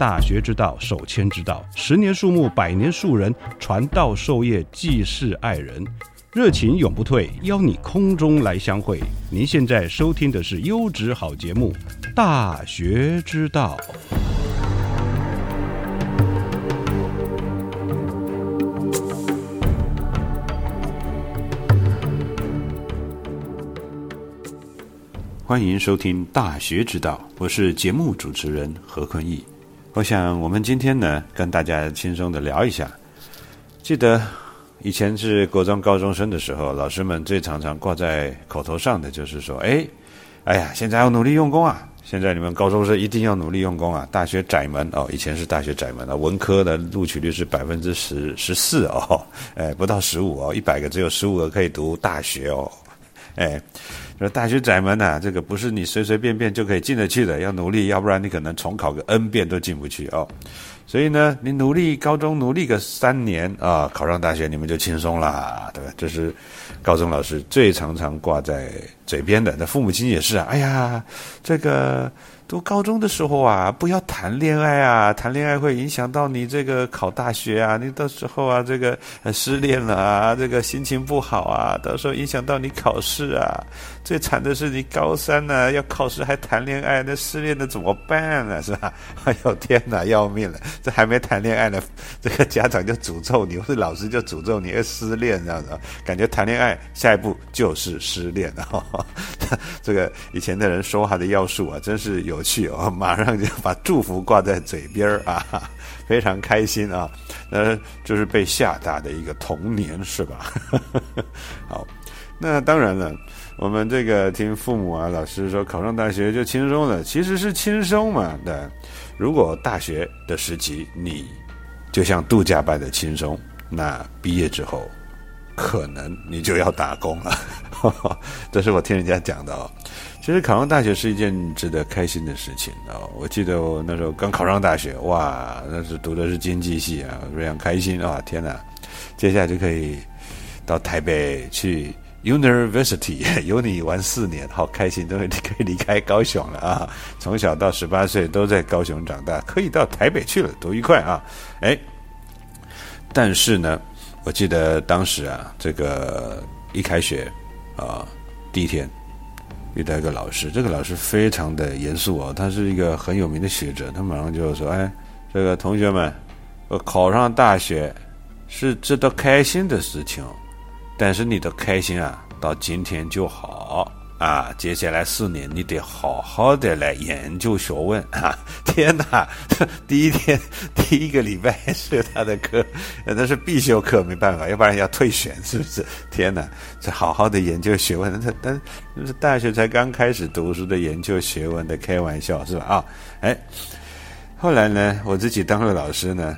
大学之道，守谦之道。十年树木，百年树人，传道授业，济世爱人，热情永不退。邀你空中来相会。您现在收听的是优质好节目《大学之道》。欢迎收听《大学之道》，我是节目主持人何坤义。我想，我们今天呢，跟大家轻松的聊一下。记得以前是国中高中生的时候，老师们最常常挂在口头上的就是说：“哎，哎呀，现在要努力用功啊！现在你们高中生一定要努力用功啊！大学窄门哦，以前是大学窄门啊，文科的录取率是百分之十十四哦，哎，不到十五哦，一百个只有十五个可以读大学哦，哎。”说大学窄门呐，这个不是你随随便便就可以进得去的，要努力，要不然你可能重考个 N 遍都进不去哦。所以呢，你努力高中努力个三年啊，考上大学你们就轻松啦，对吧？这是高中老师最常常挂在嘴边的。那父母亲也是啊，哎呀，这个。读高中的时候啊，不要谈恋爱啊，谈恋爱会影响到你这个考大学啊。你到时候啊，这个失恋了啊，这个心情不好啊，到时候影响到你考试啊。最惨的是你高三呢，要考试还谈恋爱，那失恋的怎么办呢？是吧？哎呦天哪，要命了！这还没谈恋爱呢，这个家长就诅咒你，或者老师就诅咒你要失恋，这样子。感觉谈恋爱下一步就是失恋了。这个以前的人说话的要素啊，真是有。趣哦，马上就把祝福挂在嘴边儿啊，非常开心啊，呃，就是被吓大的一个童年是吧？好，那当然了，我们这个听父母啊、老师说考上大学就轻松了，其实是轻松嘛的。如果大学的时期你就像度假般的轻松，那毕业之后可能你就要打工了。这是我听人家讲的哦。其实考上大学是一件值得开心的事情哦。我记得我那时候刚考上大学，哇，那是读的是经济系啊，非常开心啊！天哪，接下来就可以到台北去 University 有你玩四年，好开心，都可以离开高雄了啊！从小到十八岁都在高雄长大，可以到台北去了，多愉快啊！哎，但是呢，我记得当时啊，这个一开学啊，第一天。遇到一个老师，这个老师非常的严肃哦，他是一个很有名的学者，他马上就说：“哎，这个同学们，我考上大学是值得开心的事情，但是你的开心啊，到今天就好。”啊，接下来四年你得好好的来研究学问啊！天哪，第一天 第一个礼拜是他的课，那是必修课，没办法，要不然要退选，是不是？天哪，这好好的研究学问，那但那是大学才刚开始读书的研究学问的，开玩笑是吧？啊，哎，后来呢，我自己当了老师呢。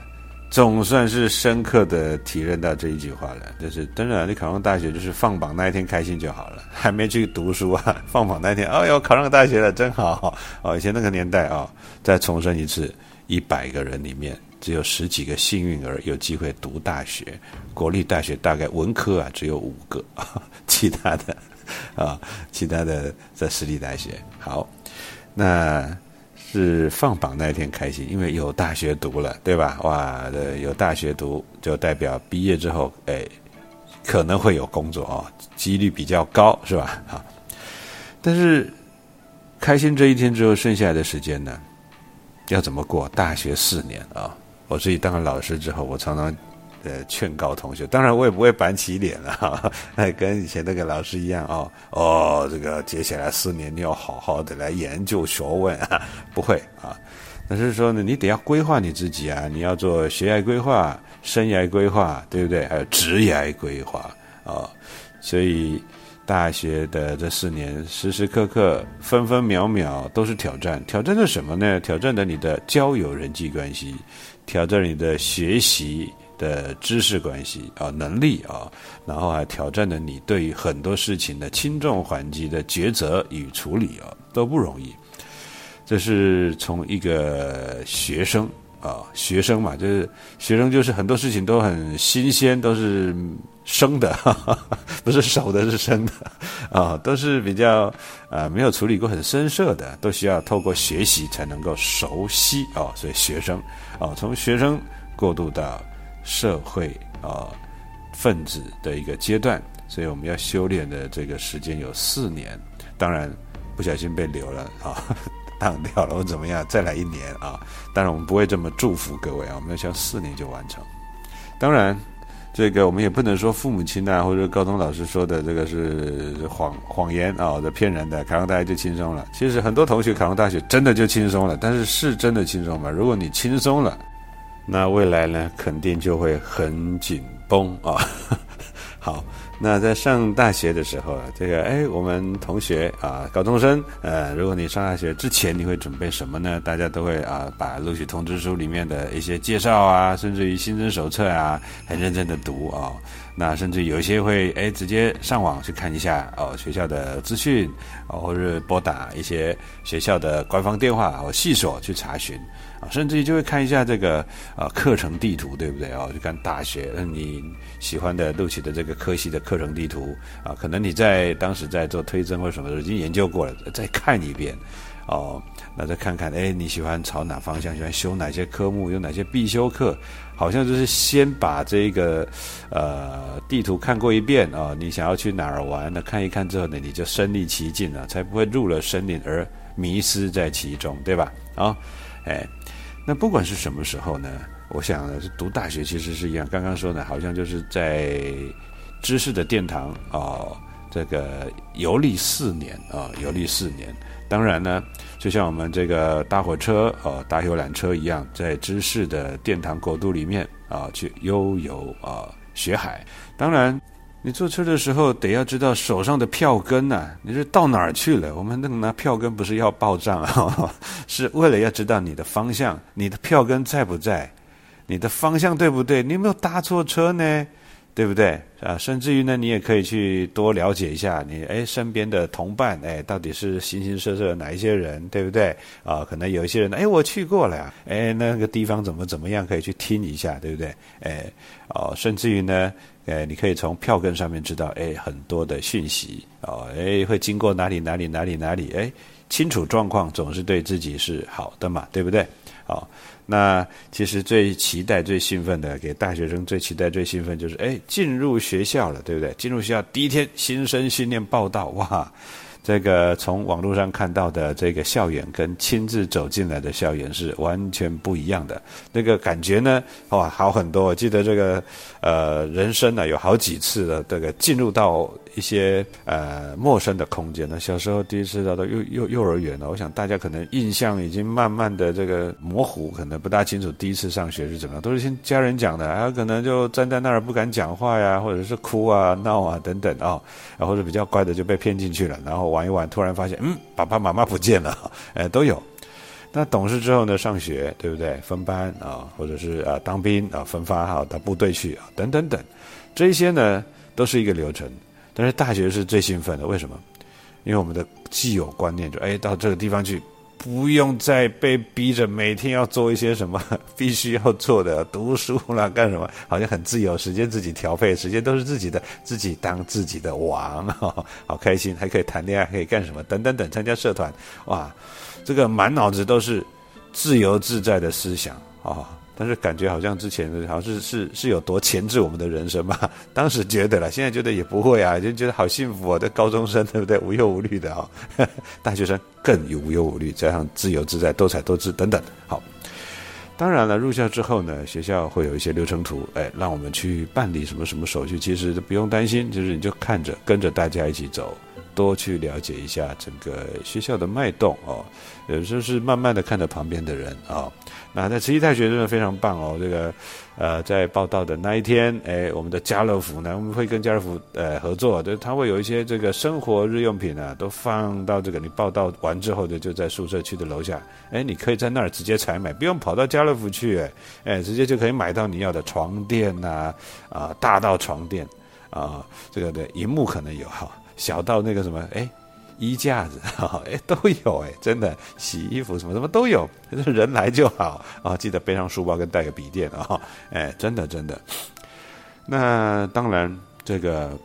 总算是深刻的体认到这一句话了，就是当然，你考上大学就是放榜那一天开心就好了，还没去读书啊，放榜那天，哎呦，考上大学了，真好哦！以前那个年代啊，再重申一次，一百个人里面只有十几个幸运儿有机会读大学，国立大学大概文科啊只有五个，其他的啊，其他的在私立大学。好，那。是放榜那一天开心，因为有大学读了，对吧？哇，有大学读就代表毕业之后，哎，可能会有工作哦，几率比较高，是吧？啊，但是开心这一天之后，剩下来的时间呢，要怎么过？大学四年啊，我自己当了老师之后，我常常。呃，劝告同学，当然我也不会板起脸了，哎，跟以前那个老师一样哦。哦，这个接下来四年你要好好的来研究学问啊，不会啊。但是说呢，你得要规划你自己啊，你要做学业规划、生涯规划，对不对？还有职业规划啊。所以大学的这四年，时时刻刻、分分秒秒都是挑战。挑战的什么呢？挑战的你的交友、人际关系，挑战你的学习。的知识关系啊，能力啊，然后还挑战了你对于很多事情的轻重缓急的抉择与处理啊，都不容易。这是从一个学生啊，学生嘛，就是学生，就是很多事情都很新鲜，都是生的，不是熟的，是生的啊，都是比较啊没有处理过很深涩的，都需要透过学习才能够熟悉啊。所以学生啊，从学生过渡到。社会啊，分子的一个阶段，所以我们要修炼的这个时间有四年。当然，不小心被留了啊，当掉了或怎么样，再来一年啊。当然，我们不会这么祝福各位啊，我们要想四年就完成。当然，这个我们也不能说父母亲啊或者高中老师说的这个是谎谎言啊，这骗人的，考上大学就轻松了。其实很多同学考上大学真的就轻松了，但是是真的轻松吗？如果你轻松了。那未来呢，肯定就会很紧绷啊。好，那在上大学的时候啊，这个哎，我们同学啊，高中生，呃，如果你上大学之前，你会准备什么呢？大家都会啊，把录取通知书里面的一些介绍啊，甚至于新生手册啊，很认真的读啊。那甚至有一些会哎，直接上网去看一下哦，学校的资讯哦，或者拨打一些学校的官方电话或系所去查询。甚至于就会看一下这个啊课程地图，对不对啊？就看大学你喜欢的录取的这个科系的课程地图啊，可能你在当时在做推甄或什么的已经研究过了，再看一遍哦，那再看看，哎，你喜欢朝哪方向？喜欢修哪些科目？有哪些必修课？好像就是先把这个呃地图看过一遍啊，你想要去哪儿玩？那看一看之后呢，你就身临其境了，才不会入了森林而迷失在其中，对吧？啊，哎。那不管是什么时候呢？我想读大学其实是一样。刚刚说的，好像就是在知识的殿堂啊，这个游历四年啊，游历四年。当然呢，就像我们这个搭火车啊，搭游览车一样，在知识的殿堂国度里面啊，去悠游啊，学海。当然。你坐车的时候得要知道手上的票根呐，你是到哪儿去了？我们那个拿票根不是要报账啊，是为了要知道你的方向，你的票根在不在，你的方向对不对？你有没有搭错车呢？对不对啊？甚至于呢，你也可以去多了解一下你哎身边的同伴哎，到底是形形色色哪一些人，对不对啊？可能有一些人哎，我去过了呀，哎，那个地方怎么怎么样，可以去听一下，对不对？哎，哦，甚至于呢。哎，你可以从票根上面知道，哎，很多的讯息哦，哎，会经过哪里哪里哪里哪里，哎，清楚状况总是对自己是好的嘛，对不对？好，那其实最期待、最兴奋的，给大学生最期待、最兴奋就是，哎，进入学校了，对不对？进入学校第一天，新生训练报道，哇！这个从网络上看到的这个校园，跟亲自走进来的校园是完全不一样的。那个感觉呢，哇，好很多。我记得这个，呃，人生呢有好几次的这个进入到。一些呃陌生的空间呢，小时候第一次到到幼幼幼儿园呢，我想大家可能印象已经慢慢的这个模糊，可能不大清楚第一次上学是怎么样，都是听家人讲的，还有可能就站在那儿不敢讲话呀，或者是哭啊闹啊等等啊，然后是比较乖的就被骗进去了，然后玩一玩，突然发现嗯爸爸妈妈不见了，哎都有。那懂事之后呢，上学对不对？分班啊，或者是啊当兵啊分发啊到部队去啊等等等，这一些呢都是一个流程。但是大学是最兴奋的，为什么？因为我们的既有观念就哎，到这个地方去，不用再被逼着每天要做一些什么 必须要做的读书啦，干什么？好像很自由，时间自己调配，时间都是自己的，自己当自己的王，好开心，还可以谈恋爱，可以干什么？等等等，参加社团，哇，这个满脑子都是自由自在的思想啊！但是感觉好像之前好像是是是有多钳制我们的人生吧？当时觉得了，现在觉得也不会啊，就觉得好幸福啊。这高中生对不对？无忧无虑的啊，大学生更有无忧无虑，加上自由自在、多彩多姿等等。好，当然了，入校之后呢，学校会有一些流程图，哎，让我们去办理什么什么手续，其实不用担心，就是你就看着跟着大家一起走。多去了解一下整个学校的脉动哦，有时候是慢慢的看着旁边的人啊。那在慈溪大学真的非常棒哦，这个呃，在报道的那一天，哎，我们的家乐福呢，我们会跟家乐福呃合作，就他会有一些这个生活日用品啊，都放到这个你报道完之后的就在宿舍区的楼下，哎，你可以在那儿直接采买，不用跑到家乐福去，哎，直接就可以买到你要的床垫呐，啊，大到床垫啊，这个的荧幕可能有哈。小到那个什么，哎，衣架子，哎，都有，哎，真的，洗衣服什么什么都有，人来就好啊，记得背上书包跟带个笔电啊，哎，真的真的。那当然，这个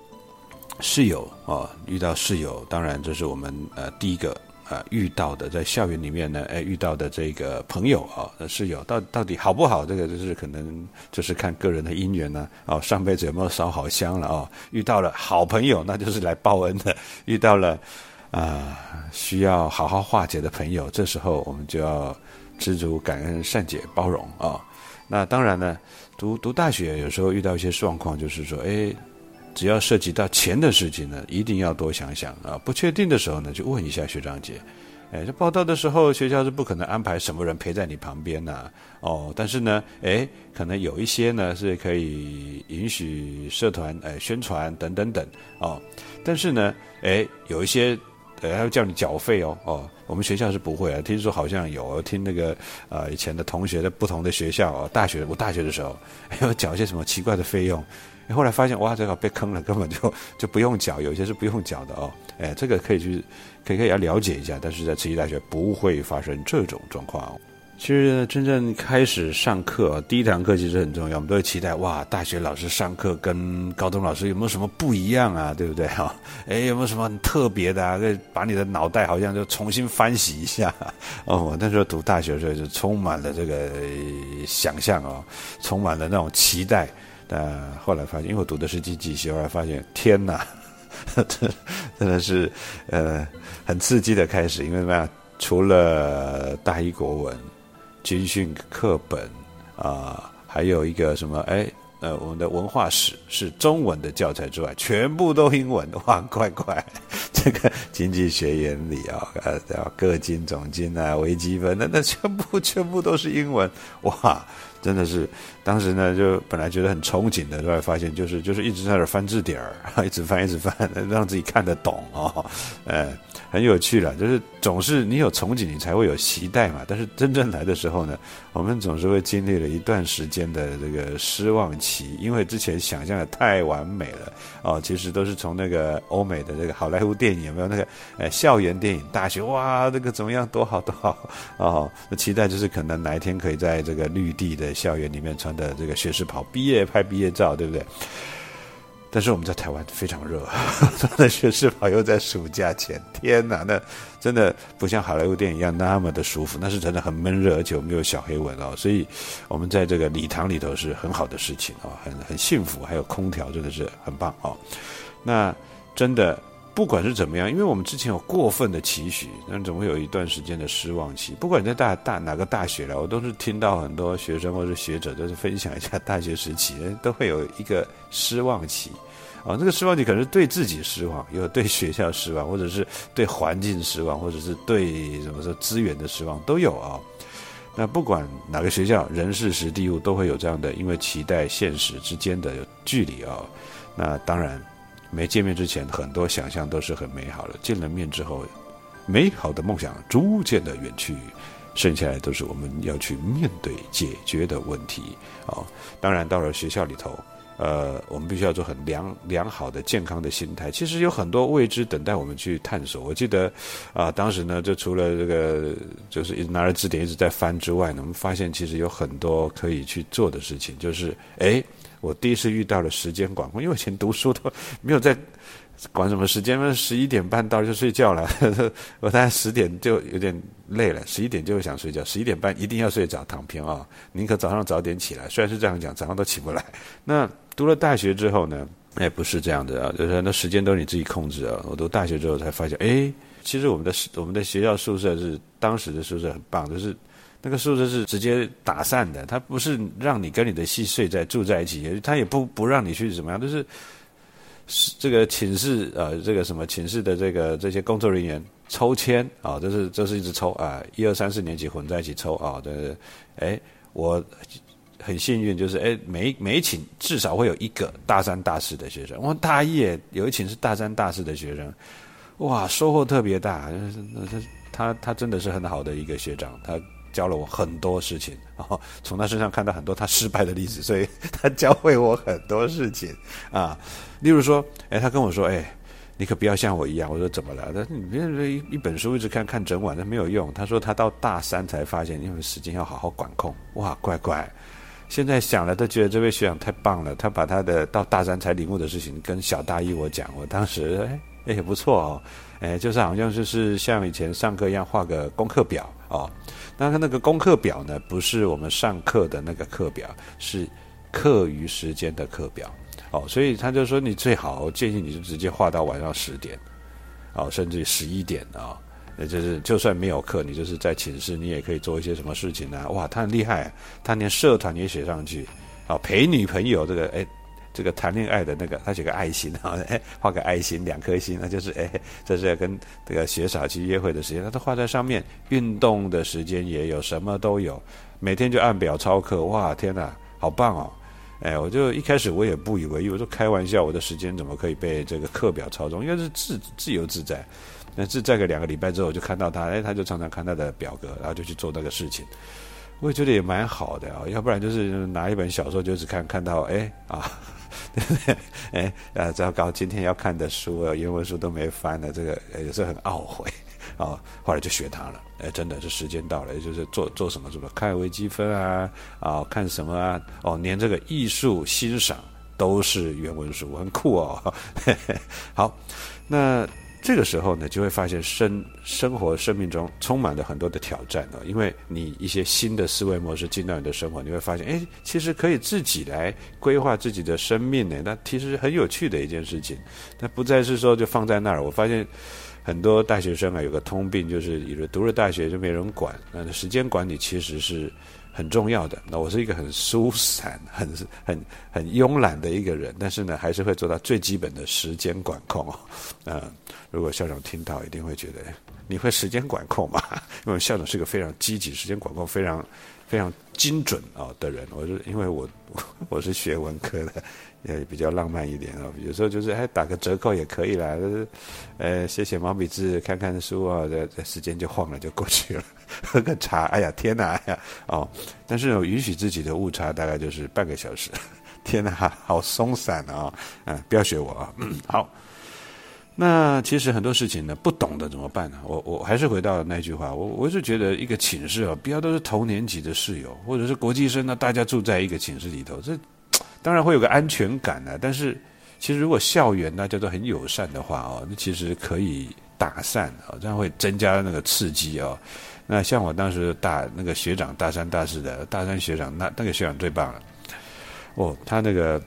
室友啊，遇到室友，当然这是我们呃第一个。啊，遇到的在校园里面呢，哎，遇到的这个朋友啊，室友到到底好不好？这个就是可能就是看个人的姻缘呢。哦，上辈子有没有烧好香了哦？遇到了好朋友，那就是来报恩的；遇到了啊，需要好好化解的朋友，这时候我们就要知足、感恩、善解、包容啊。那当然呢，读读大学有时候遇到一些状况，就是说，哎。只要涉及到钱的事情呢，一定要多想想啊！不确定的时候呢，就问一下学长姐。哎，这报道的时候，学校是不可能安排什么人陪在你旁边呐。哦，但是呢，哎，可能有一些呢是可以允许社团哎宣传等等等哦。但是呢，哎，有一些呃要叫你缴费哦。哦，我们学校是不会啊。听说好像有听那个呃以前的同学在不同的学校哦，大学我大学的时候要缴一些什么奇怪的费用。后来发现哇，这个被坑了，根本就就不用缴，有些是不用缴的哦。哎，这个可以去，可以可以要了解一下，但是在慈济大学不会发生这种状况。其实真正开始上课，第一堂课其实很重要，我们都会期待哇，大学老师上课跟高中老师有没有什么不一样啊？对不对哈？哎，有没有什么很特别的啊？把你的脑袋好像就重新翻洗一下 哦。我那时候读大学的时候，就充满了这个想象哦，充满了那种期待。但后来发现，因为我读的是经济系，后来发现，天哪，这真的是呃很刺激的开始。因为什么呀？除了大一国文、军训课本啊，还有一个什么？哎，呃，我们的文化史是中文的教材之外，全部都英文。哇，乖乖，这个经济学原理啊，呃，各金总金啊，微积分，那那全部全部都是英文。哇！真的是，当时呢，就本来觉得很憧憬的，后来发现就是就是一直在那翻字典儿，一直翻一直翻，让自己看得懂哦，呃，很有趣了。就是总是你有憧憬，你才会有期待嘛。但是真正来的时候呢，我们总是会经历了一段时间的这个失望期，因为之前想象的太完美了哦。其实都是从那个欧美的这个好莱坞电影有没有那个呃校园电影，大学哇，这个怎么样，多好多好哦。那期待就是可能哪一天可以在这个绿地的。校园里面穿的这个学士袍，毕业拍毕业照，对不对？但是我们在台湾非常热，穿的学士袍又在暑假前，天哪，那真的不像好莱坞电影一样那么的舒服，那是真的很闷热，而且我们有小黑蚊哦，所以我们在这个礼堂里头是很好的事情哦，很很幸福，还有空调真的是很棒哦。那真的。不管是怎么样，因为我们之前有过分的期许，那总会有一段时间的失望期。不管在大大哪个大学了，我都是听到很多学生或者学者都是分享一下大学时期，都会有一个失望期。啊，这个失望你可能是对自己失望，有对学校失望，或者是对环境失望，或者是对怎么说资源的失望都有啊。那不管哪个学校，人事时地物都会有这样的，因为期待现实之间的距离啊。那当然。没见面之前，很多想象都是很美好的。见了面之后，美好的梦想逐渐的远去，剩下来都是我们要去面对、解决的问题。哦，当然到了学校里头，呃，我们必须要做很良良好的健康的心态。其实有很多未知等待我们去探索。我记得啊，当时呢，就除了这个就是一直拿着字典一直在翻之外呢，我们发现其实有很多可以去做的事情。就是哎，我第一次遇到了时间管控，因为以前读书都没有在。管什么时间嘛？十一点半到就睡觉了。我大概十点就有点累了，十一点就想睡觉。十一点半一定要睡着，躺平啊！宁可早上早点起来。虽然是这样讲，早上都起不来。那读了大学之后呢？哎，不是这样的啊，就是那时间都是你自己控制啊。我读大学之后才发现，哎，其实我们的我们的学校宿舍是当时的宿舍很棒，就是那个宿舍是直接打散的，它不是让你跟你的系睡在住在一起，它也不不让你去怎么样，就是。这个寝室呃，这个什么寝室的这个这些工作人员抽签啊，这是这是一直抽啊，一二三四年级混在一起抽啊，对对，哎，我很幸运，就是哎，每每一寝至少会有一个大三大四的学生，我大一有一寝是大三大四的学生，哇，收获特别大，他他他真的是很好的一个学长，他。教了我很多事情，然后从他身上看到很多他失败的例子，所以他教会我很多事情啊。例如说，哎，他跟我说，哎，你可不要像我一样。我说怎么了？他说你别一一本书一直看看整晚，那没有用。他说他到大三才发现，因为时间要好好管控。哇，乖乖，现在想了都觉得这位学长太棒了。他把他的到大三才领悟的事情跟小大一我讲，我当时哎哎也不错哦，哎就是好像就是像以前上课一样画个功课表哦。那他那个功课表呢？不是我们上课的那个课表，是课余时间的课表。哦，所以他就说你最好建议你就直接画到晚上十点，哦，甚至十一点啊。那就是就算没有课，你就是在寝室，你也可以做一些什么事情呢？哇，他很厉害，他连社团也写上去，啊，陪女朋友这个哎。这个谈恋爱的那个，他写个爱心啊，画个爱心，两颗心，那就是哎，这是跟这个学傻去约会的时间，他都画在上面。运动的时间也有，什么都有，每天就按表操课。哇，天哪，好棒哦！哎，我就一开始我也不以为意，我说开玩笑，我的时间怎么可以被这个课表操纵？应该是自自由自在。那自在个两个礼拜之后，我就看到他，哎，他就常常看他的表格，然后就去做那个事情。我也觉得也蛮好的啊，要不然就是拿一本小说就只看看到，哎啊。哎，呃，糟糕！今天要看的书啊，原文书都没翻了，这个也是很懊悔 哦。后来就学他了，哎，真的是时间到了，也就是做做什么什么，看微积分啊，啊，看什么啊，哦，连这个艺术欣赏都是原文书，很酷哦。好，那。这个时候呢，就会发现生生活生命中充满了很多的挑战哦，因为你一些新的思维模式进到你的生活，你会发现，哎，其实可以自己来规划自己的生命呢。那其实很有趣的一件事情，那不再是说就放在那儿。我发现很多大学生啊，有个通病，就是以为读了大学就没人管。那时间管理其实是。很重要的。那我是一个很疏散、很很很慵懒的一个人，但是呢，还是会做到最基本的时间管控。嗯，如果校长听到，一定会觉得你会时间管控吗？因为校长是个非常积极、时间管控非常非常精准啊的人。我是因为我 我是学文科的。也比较浪漫一点啊，有时候就是哎打个折扣也可以啦，呃写写毛笔字看看书啊，这这时间就晃了就过去了，喝个茶，哎呀天哪，哎呀哦，但是我允许自己的误差大概就是半个小时，天哪，好松散啊，嗯，不要学我啊，嗯好，那其实很多事情呢，不懂的怎么办呢？我我还是回到那句话，我我是觉得一个寝室啊，不要都是同年级的室友，或者是国际生呢，大家住在一个寝室里头，这。当然会有个安全感呢，但是其实如果校园呢叫做很友善的话哦，那其实可以打散啊，这样会增加那个刺激哦。那像我当时大那个学长大三大四的大三学长，那那个学长最棒了哦，他那个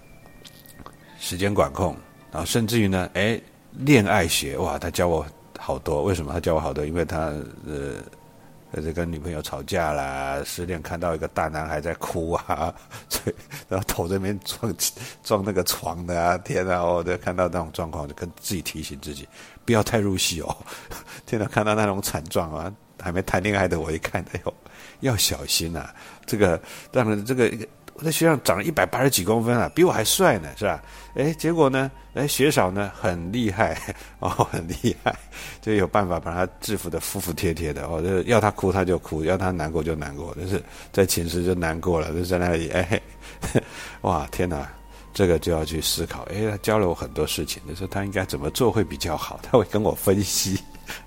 时间管控，然后甚至于呢，哎，恋爱学哇，他教我好多。为什么他教我好多？因为他呃。或者跟女朋友吵架啦，失恋看到一个大男孩在哭啊，所以然后头这边撞撞那个床的啊，天啊！我就看到那种状况，就跟自己提醒自己，不要太入戏哦。天哪，看到那种惨状啊，还没谈恋爱的我一看，哎呦，要小心呐！这个当然这个。我在学校长了一百八十几公分啊，比我还帅呢，是吧？哎，结果呢，哎，学少呢很厉害 哦，很厉害，就有办法把他制服的服服帖帖的哦，就要他哭他就哭，要他难过就难过，就是在寝室就难过了，就在那里哎，哇，天哪，这个就要去思考。哎，他教了我很多事情，就说他应该怎么做会比较好，他会跟我分析。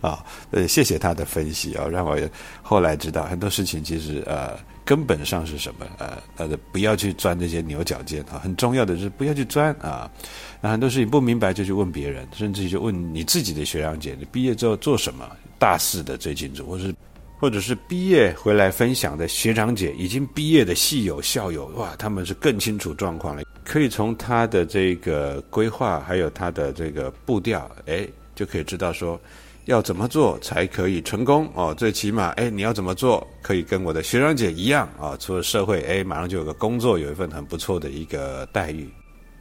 啊，呃，谢谢他的分析啊，让我后来知道很多事情其实呃根本上是什么呃呃不要去钻这些牛角尖啊，很重要的是不要去钻啊。那很多事情不明白就去问别人，甚至就问你自己的学长姐，你毕业之后做什么？大四的最清楚，或是或者是毕业回来分享的学长姐，已经毕业的系友校友，哇，他们是更清楚状况了，可以从他的这个规划还有他的这个步调，哎，就可以知道说。要怎么做才可以成功哦？最起码，哎，你要怎么做可以跟我的学长姐一样啊？出了社会，哎，马上就有个工作，有一份很不错的一个待遇。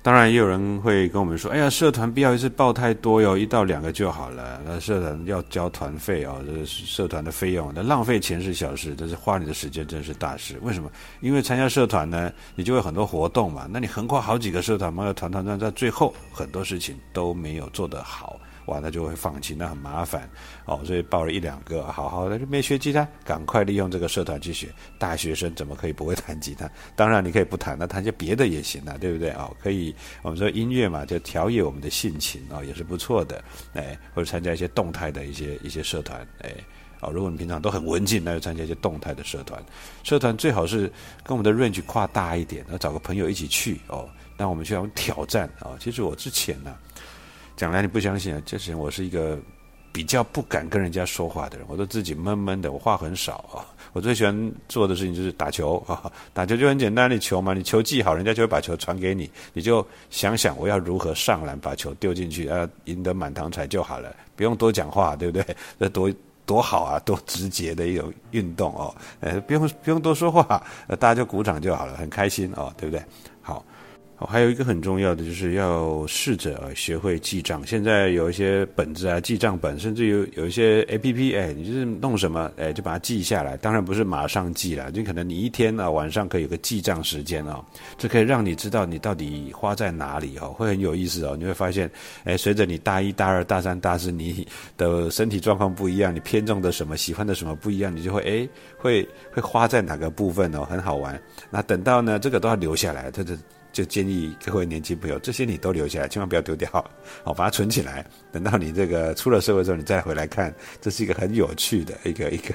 当然，也有人会跟我们说：“哎呀，社团必要一次报太多哟，一到两个就好了。那社团要交团费哦，这是社团的费用，那浪费钱是小事，但是花你的时间真是大事。为什么？因为参加社团呢，你就会很多活动嘛。那你横跨好几个社团，嘛，要团团转，在最后很多事情都没有做得好。”哇，那就会放弃，那很麻烦哦。所以报了一两个，好好的没学吉他，赶快利用这个社团去学。大学生怎么可以不会弹吉他？当然你可以不弹，那弹些别的也行啊，对不对哦，可以，我们说音乐嘛，就调节我们的性情啊，也是不错的。哎，或者参加一些动态的一些一些社团，哎，哦，如果你平常都很文静，那就参加一些动态的社团。社团最好是跟我们的 range 跨大一点，要找个朋友一起去哦。那我们需要挑战啊。其实我之前呢。讲来你不相信啊！就是我是一个比较不敢跟人家说话的人，我都自己闷闷的，我话很少啊。我最喜欢做的事情就是打球啊，打球就很简单，你球嘛，你球技好，人家就会把球传给你，你就想想我要如何上篮把球丢进去，啊，赢得满堂彩就好了，不用多讲话，对不对？这多多好啊，多直接的一种运动哦，呃，不用不用多说话，大家就鼓掌就好了，很开心哦，对不对？好。还有一个很重要的，就是要试着学会记账。现在有一些本子啊，记账本，甚至有有一些 A P P，哎，你就是弄什么，哎，就把它记下来。当然不是马上记了，就可能你一天啊晚上可以有个记账时间哦，这可以让你知道你到底花在哪里哦，会很有意思哦。你会发现，哎，随着你大一、大二、大三、大四，你的身体状况不一样，你偏重的什么，喜欢的什么不一样，你就会哎，会会花在哪个部分哦，很好玩。那等到呢，这个都要留下来，它的。就建议各位年轻朋友，这些你都留下来，千万不要丢掉，好，把它存起来。等到你这个出了社会之后，你再回来看，这是一个很有趣的一个一个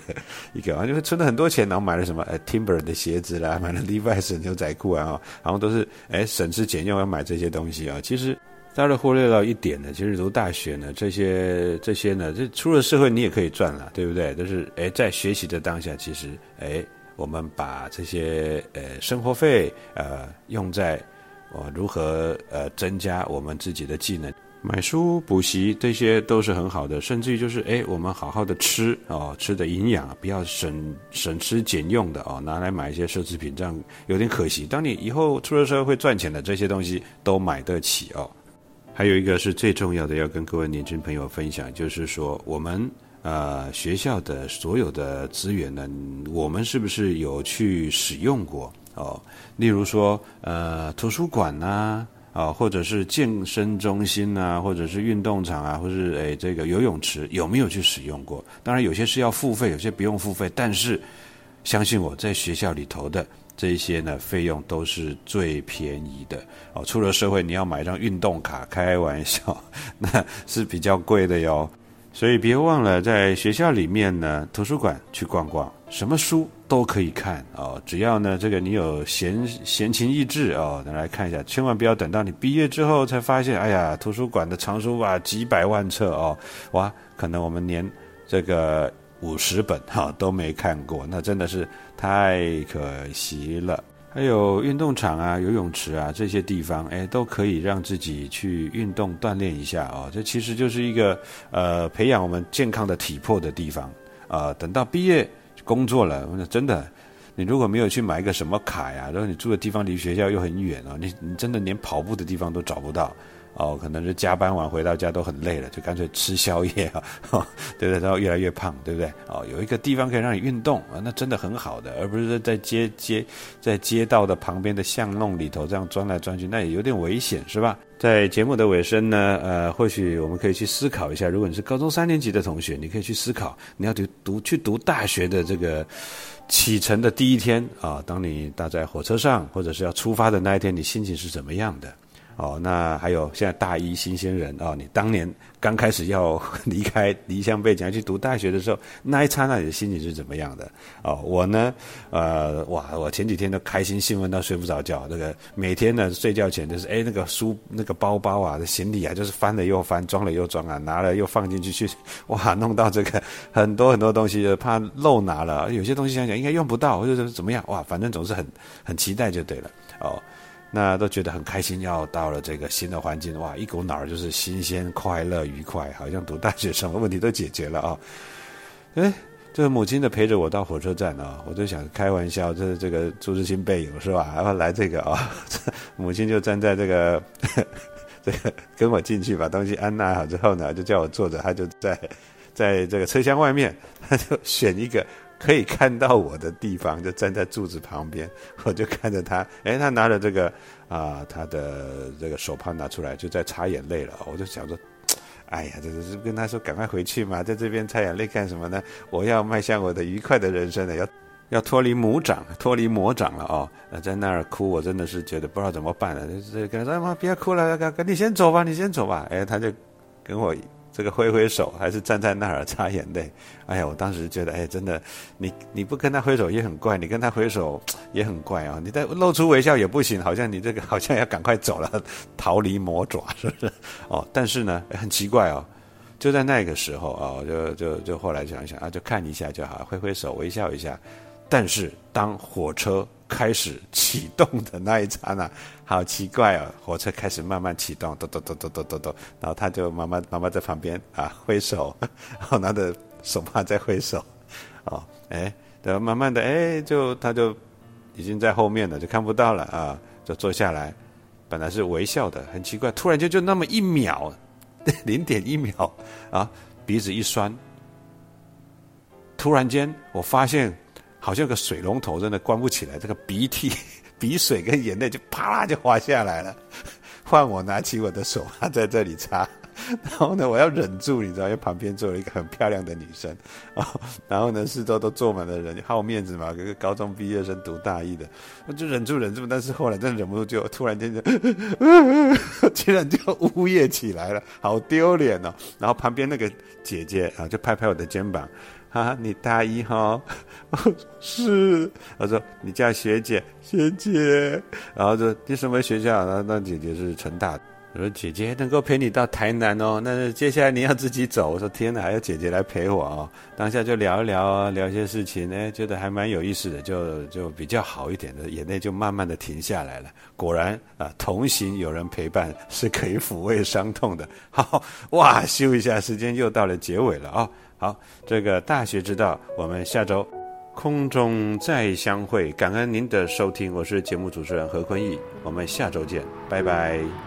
一个啊，就是存了很多钱，然后买了什么呃 Timber 的鞋子啦，买了 Levi's 牛仔裤啊，然后都是哎省吃俭用要买这些东西啊。其实大家忽略到一点呢，其实读大学呢，这些这些呢，这出了社会你也可以赚了，对不对？就是哎在学习的当下，其实哎。我们把这些呃生活费呃用在我如何呃增加我们自己的技能，买书补习这些都是很好的，甚至于就是哎我们好好的吃哦吃的营养，不要省省吃俭用的哦拿来买一些奢侈品，这样有点可惜。当你以后出了社会赚钱的这些东西都买得起哦。还有一个是最重要的，要跟各位年轻朋友分享，就是说我们。呃，学校的所有的资源呢，我们是不是有去使用过哦？例如说，呃，图书馆呐，啊，或者是健身中心呐，或者是运动场啊，或是诶这个游泳池，有没有去使用过？当然，有些是要付费，有些不用付费。但是，相信我在学校里头的这些呢，费用都是最便宜的哦。出了社会，你要买张运动卡，开玩笑，那是比较贵的哟。所以别忘了，在学校里面呢，图书馆去逛逛，什么书都可以看哦。只要呢，这个你有闲闲情逸致哦，来看一下。千万不要等到你毕业之后才发现，哎呀，图书馆的藏书啊，几百万册哦，哇，可能我们连这个五十本哈都没看过，那真的是太可惜了。还有运动场啊、游泳池啊这些地方，哎，都可以让自己去运动锻炼一下哦。这其实就是一个呃培养我们健康的体魄的地方啊。等到毕业工作了，真的，你如果没有去买一个什么卡呀，然后你住的地方离学校又很远哦，你你真的连跑步的地方都找不到。哦，可能是加班完回到家都很累了，就干脆吃宵夜啊，对不对？然后越来越胖，对不对？哦，有一个地方可以让你运动啊，那真的很好的，而不是在街街在街道的旁边的巷弄里头这样钻来钻去，那也有点危险，是吧？在节目的尾声呢，呃，或许我们可以去思考一下，如果你是高中三年级的同学，你可以去思考，你要读读去读大学的这个启程的第一天啊，当你搭在火车上或者是要出发的那一天，你心情是怎么样的？哦，那还有现在大一新鲜人哦，你当年刚开始要 离开离乡背井去读大学的时候，那一刹那你的心情是怎么样的？哦，我呢，呃，哇，我前几天都开心兴奋到睡不着觉，那个每天呢睡觉前就是，哎，那个书那个包包啊，行李啊，就是翻了又翻，装了又装啊，拿了又放进去去，哇，弄到这个很多很多东西，怕漏拿了，有些东西想想应该用不到，或者是怎么样，哇，反正总是很很期待就对了，哦。那都觉得很开心，要到了这个新的环境，哇，一股脑儿就是新鲜、快乐、愉快，好像读大学什么问题都解决了啊！哎，这个母亲的陪着我到火车站啊，我就想开玩笑，这是这个朱志新背影是吧？然 后来这个啊，母亲就站在这个这个跟我进去，把东西安纳好之后呢，就叫我坐着，他就在在这个车厢外面，他就选一个。可以看到我的地方，就站在柱子旁边，我就看着他。哎，他拿着这个啊，他的这个手帕拿出来，就在擦眼泪了。我就想说，哎呀，这是跟他说赶快回去嘛，在这边擦眼泪干什么呢？我要迈向我的愉快的人生了，要要脱离魔掌，脱离魔掌了哦。那在那儿哭，我真的是觉得不知道怎么办了。就是跟他说：“妈，别哭了，赶赶，你先走吧，你先走吧。”哎，他就跟我。这个挥挥手，还是站在那儿擦眼泪。哎呀，我当时觉得，哎，真的，你你不跟他挥手也很怪，你跟他挥手也很怪啊。你再露出微笑也不行，好像你这个好像要赶快走了，逃离魔爪，是不是？哦，但是呢，很奇怪哦，就在那个时候啊，就就就后来想一想啊，就看一下就好，挥挥手，微笑一下。但是当火车。开始启动的那一刹那，好奇怪哦！火车开始慢慢启动，咚咚咚咚咚咚咚，然后他就慢慢慢慢在旁边啊挥手，然后拿着手帕在挥手，哦，哎，然后慢慢的，哎，就他就已经在后面了，就看不到了啊，就坐下来，本来是微笑的，很奇怪，突然间就那么一秒，零点一秒啊，鼻子一酸，突然间我发现。好像个水龙头，真的关不起来。这个鼻涕、鼻水跟眼泪就啪啦就滑下来了。换我拿起我的手，帕在这里擦。然后呢，我要忍住，你知道，因为旁边坐了一个很漂亮的女生啊。然后呢，四周都坐满了人，好面子嘛，一个高中毕业生读大一的，我就忍住忍住。但是后来真的忍不住，就突然间就，竟然就呜咽起来了，好丢脸哦。然后旁边那个姐姐啊，就拍拍我的肩膀。啊，你大一哈？是，他说你叫学姐，学姐。然后说你什么学校？那那姐姐是成大。我说姐姐能够陪你到台南哦，那接下来你要自己走。我说天哪，还有姐姐来陪我哦。当下就聊一聊啊，聊些事情呢，觉得还蛮有意思的，就就比较好一点的，眼泪就慢慢的停下来了。果然啊，同行有人陪伴是可以抚慰伤痛的。好哇，休一下，时间又到了结尾了啊。好，这个大学之道，我们下周空中再相会。感恩您的收听，我是节目主持人何坤义，我们下周见，拜拜。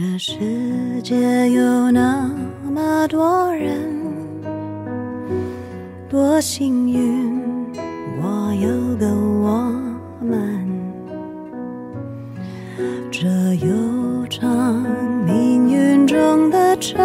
这世界有那么多人，多幸运我有个我们。这悠长命运中的晨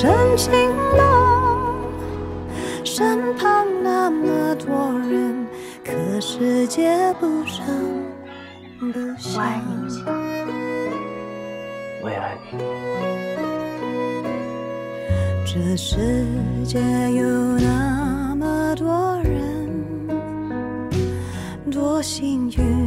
深情了。身旁那么多人，可世界不声不响。我也爱你。这世界有那么多人，多幸运。